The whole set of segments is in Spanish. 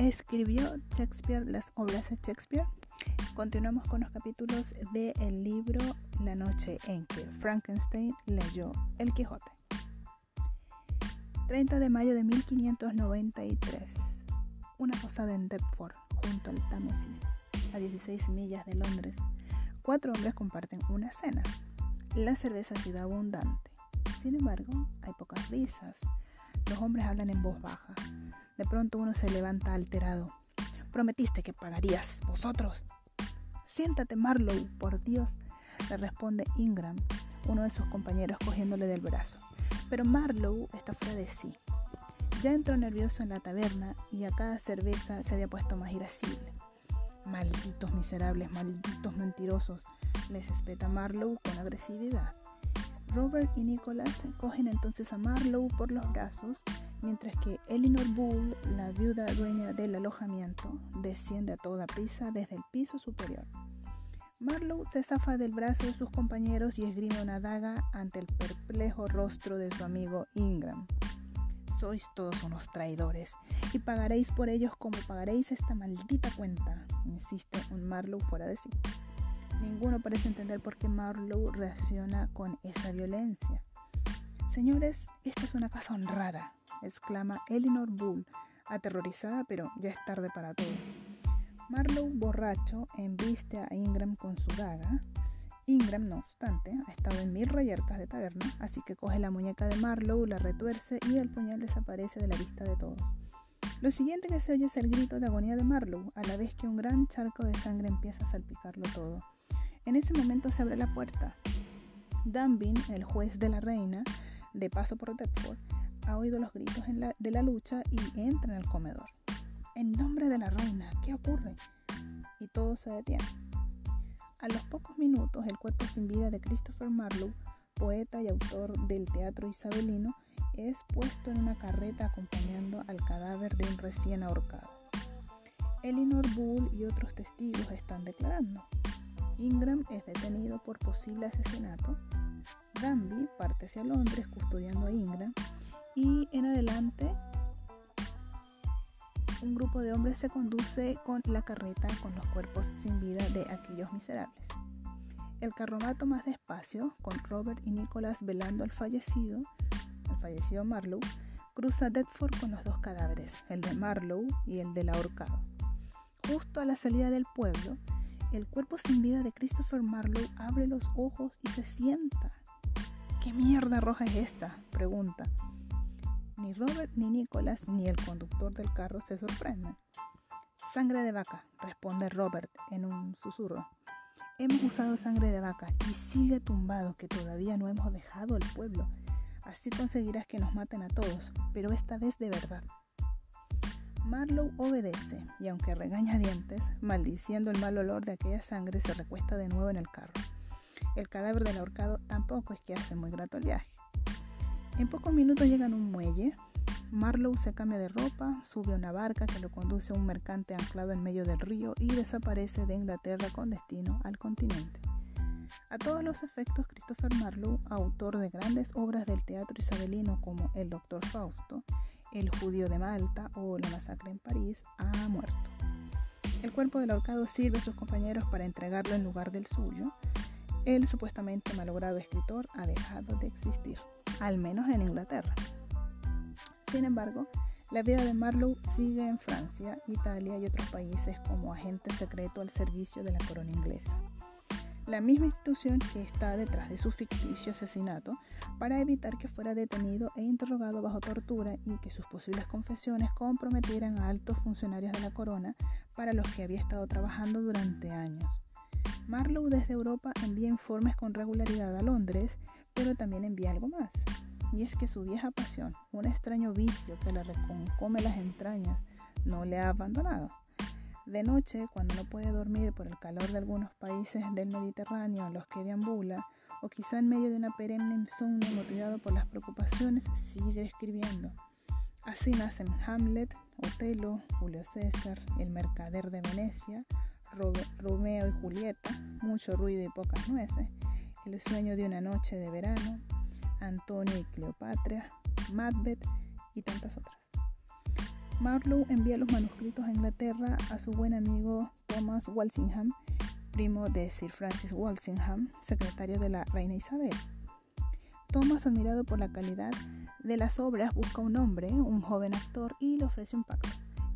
¿Escribió Shakespeare las obras de Shakespeare? Continuamos con los capítulos del libro La noche en que Frankenstein leyó El Quijote. 30 de mayo de 1593. Una posada en Deptford, junto al Támesis, a 16 millas de Londres. Cuatro hombres comparten una cena. La cerveza ha sido abundante. Sin embargo, hay pocas risas. Los hombres hablan en voz baja. De pronto uno se levanta alterado. Prometiste que pagarías vosotros. Siéntate, Marlowe, por Dios, le responde Ingram, uno de sus compañeros cogiéndole del brazo. Pero Marlowe está fuera de sí. Ya entró nervioso en la taberna y a cada cerveza se había puesto más irascible. Malditos miserables, malditos mentirosos, les espeta Marlowe con agresividad. Robert y Nicholas cogen entonces a Marlowe por los brazos mientras que Elinor Bull, la viuda dueña del alojamiento, desciende a toda prisa desde el piso superior. Marlowe se zafa del brazo de sus compañeros y esgrime una daga ante el perplejo rostro de su amigo Ingram. Sois todos unos traidores y pagaréis por ellos como pagaréis esta maldita cuenta, insiste un Marlowe fuera de sí. Ninguno parece entender por qué Marlowe reacciona con esa violencia. Señores, esta es una casa honrada, exclama Elinor Bull, aterrorizada, pero ya es tarde para todo. Marlowe, borracho, embiste a Ingram con su daga. Ingram, no obstante, ha estado en mil reyertas de taberna, así que coge la muñeca de Marlowe, la retuerce y el puñal desaparece de la vista de todos. Lo siguiente que se oye es el grito de agonía de Marlowe, a la vez que un gran charco de sangre empieza a salpicarlo todo. En ese momento se abre la puerta. Danbin, el juez de la reina, de paso por Deptford, ha oído los gritos de la lucha y entra en el comedor. En nombre de la reina, ¿qué ocurre? Y todo se detiene. A los pocos minutos, el cuerpo sin vida de Christopher Marlowe, poeta y autor del teatro isabelino, es puesto en una carreta acompañando al cadáver de un recién ahorcado. Elinor Bull y otros testigos están declarando. Ingram es detenido por posible asesinato Danby parte hacia Londres custodiando a Ingram y en adelante un grupo de hombres se conduce con la carreta con los cuerpos sin vida de aquellos miserables. El carromato más despacio, con Robert y Nicholas velando al fallecido, al fallecido Marlowe, cruza Deptford con los dos cadáveres, el de Marlowe y el del ahorcado. Justo a la salida del pueblo, el cuerpo sin vida de Christopher Marlowe abre los ojos y se sienta ¿Qué mierda roja es esta? pregunta. Ni Robert, ni Nicholas, ni el conductor del carro se sorprenden. Sangre de vaca, responde Robert en un susurro. Hemos usado sangre de vaca y sigue tumbado que todavía no hemos dejado el pueblo. Así conseguirás que nos maten a todos, pero esta vez de verdad. Marlowe obedece y aunque regaña dientes, maldiciendo el mal olor de aquella sangre, se recuesta de nuevo en el carro. El cadáver del ahorcado tampoco es que hace muy grato el viaje. En pocos minutos llegan a un muelle. Marlowe se cambia de ropa, sube a una barca que lo conduce a un mercante anclado en medio del río y desaparece de Inglaterra con destino al continente. A todos los efectos, Christopher Marlowe, autor de grandes obras del teatro isabelino como El Doctor Fausto, El Judío de Malta o La Masacre en París, ha muerto. El cuerpo del ahorcado sirve a sus compañeros para entregarlo en lugar del suyo, el supuestamente malogrado escritor ha dejado de existir, al menos en Inglaterra. Sin embargo, la vida de Marlowe sigue en Francia, Italia y otros países como agente secreto al servicio de la corona inglesa. La misma institución que está detrás de su ficticio asesinato para evitar que fuera detenido e interrogado bajo tortura y que sus posibles confesiones comprometieran a altos funcionarios de la corona para los que había estado trabajando durante años. Marlowe desde Europa envía informes con regularidad a Londres, pero también envía algo más. Y es que su vieja pasión, un extraño vicio que le reconcome las entrañas, no le ha abandonado. De noche, cuando no puede dormir por el calor de algunos países del Mediterráneo en los que deambula, o quizá en medio de una perenne insomnio motivado por las preocupaciones, sigue escribiendo. Así nacen Hamlet, Otelo, Julio César, El Mercader de Venecia, Romeo y Julieta, mucho ruido y pocas nueces, El sueño de una noche de verano, Antonio y Cleopatra, Macbeth y tantas otras. Marlowe envía los manuscritos a Inglaterra a su buen amigo Thomas Walsingham, primo de Sir Francis Walsingham, secretario de la reina Isabel. Thomas, admirado por la calidad de las obras, busca un hombre, un joven actor, y le ofrece un pacto.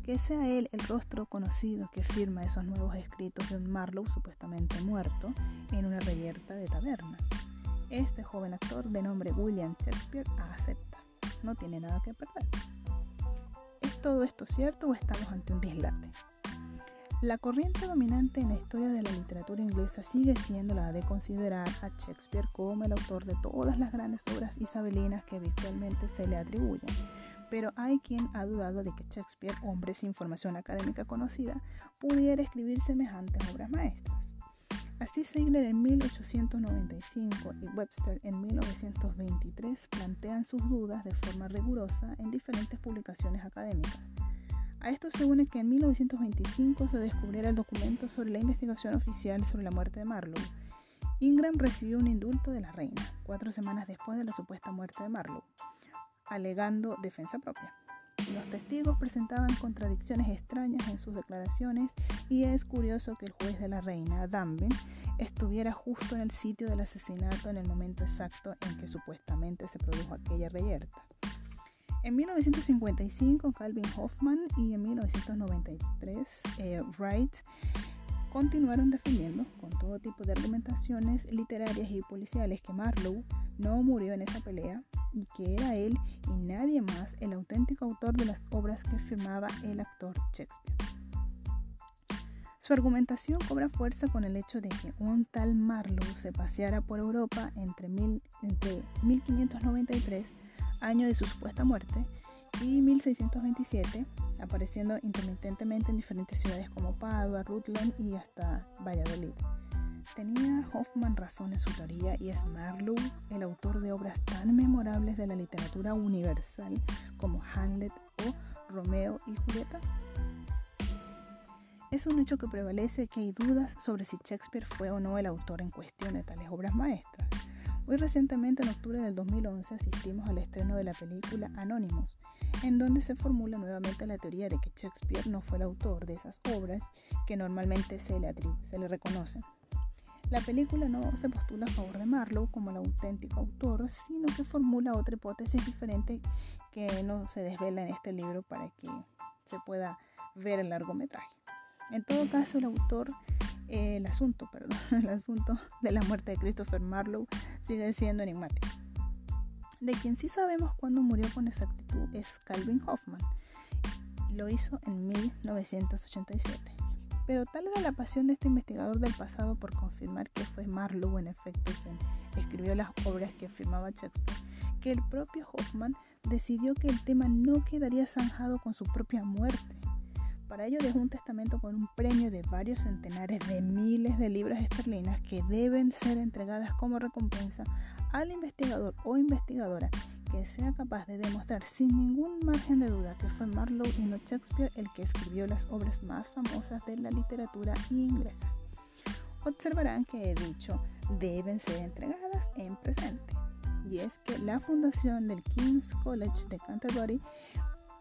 Que sea él el rostro conocido que firma esos nuevos escritos de un Marlowe supuestamente muerto en una reyerta de taberna. Este joven actor de nombre William Shakespeare acepta. No tiene nada que perder todo esto cierto o estamos ante un dislate? La corriente dominante en la historia de la literatura inglesa sigue siendo la de considerar a Shakespeare como el autor de todas las grandes obras isabelinas que habitualmente se le atribuyen. Pero hay quien ha dudado de que Shakespeare, hombre sin formación académica conocida, pudiera escribir semejantes obras maestras. Así Segler en 1895 y Webster en 1923 plantean sus dudas de forma rigurosa en diferentes publicaciones académicas. A esto se une que en 1925 se descubriera el documento sobre la investigación oficial sobre la muerte de Marlowe. Ingram recibió un indulto de la reina, cuatro semanas después de la supuesta muerte de Marlowe, alegando defensa propia. Los testigos presentaban contradicciones extrañas en sus declaraciones y es curioso que el juez de la reina, Danby, estuviera justo en el sitio del asesinato en el momento exacto en que supuestamente se produjo aquella reyerta. En 1955 Calvin Hoffman y en 1993 eh, Wright continuaron defendiendo con todo tipo de argumentaciones literarias y policiales que Marlowe no murió en esa pelea y que era él y nadie más el auténtico autor de las obras que firmaba el actor Shakespeare. Su argumentación cobra fuerza con el hecho de que un tal Marlowe se paseara por Europa entre, entre 1593, año de su supuesta muerte, y 1627, apareciendo intermitentemente en diferentes ciudades como Padua, Rutland y hasta Valladolid. Tenía Hoffman razón en su teoría y es Marlowe el autor de obras tan memorables de la literatura universal como Hamlet o Romeo y Julieta. Es un hecho que prevalece que hay dudas sobre si Shakespeare fue o no el autor en cuestión de tales obras maestras. Muy recientemente, en octubre del 2011, asistimos al estreno de la película Anonymous, en donde se formula nuevamente la teoría de que Shakespeare no fue el autor de esas obras que normalmente se le, se le reconocen. La película no se postula a favor de Marlowe como el auténtico autor, sino que formula otra hipótesis diferente que no se desvela en este libro para que se pueda ver el largometraje. En todo caso, el autor, eh, el asunto, perdón, el asunto de la muerte de Christopher Marlowe sigue siendo enigmático. De quien sí sabemos cuándo murió con exactitud es Calvin Hoffman. Lo hizo en 1987. Pero tal era la pasión de este investigador del pasado por confirmar que fue Marlowe en efecto quien escribió las obras que firmaba Shakespeare, que el propio Hoffman decidió que el tema no quedaría zanjado con su propia muerte. Para ello dejó un testamento con un premio de varios centenares de miles de libras esterlinas que deben ser entregadas como recompensa al investigador o investigadora que sea capaz de demostrar sin ningún margen de duda que fue Marlowe y no Shakespeare el que escribió las obras más famosas de la literatura inglesa. Observarán que he dicho deben ser entregadas en presente. Y es que la fundación del King's College de Canterbury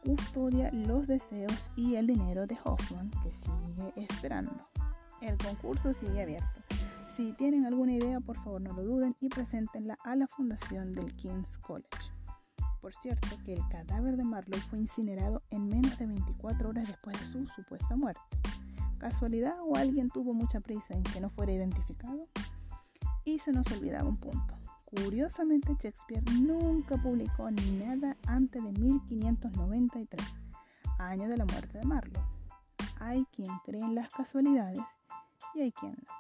custodia los deseos y el dinero de Hoffman que sigue esperando. El concurso sigue abierto. Si tienen alguna idea, por favor no lo duden y preséntenla a la fundación del King's College. Por cierto, que el cadáver de Marlowe fue incinerado en menos de 24 horas después de su supuesta muerte. ¿Casualidad o alguien tuvo mucha prisa en que no fuera identificado? Y se nos olvidaba un punto. Curiosamente, Shakespeare nunca publicó nada antes de 1593, año de la muerte de Marlowe. Hay quien cree en las casualidades y hay quien no.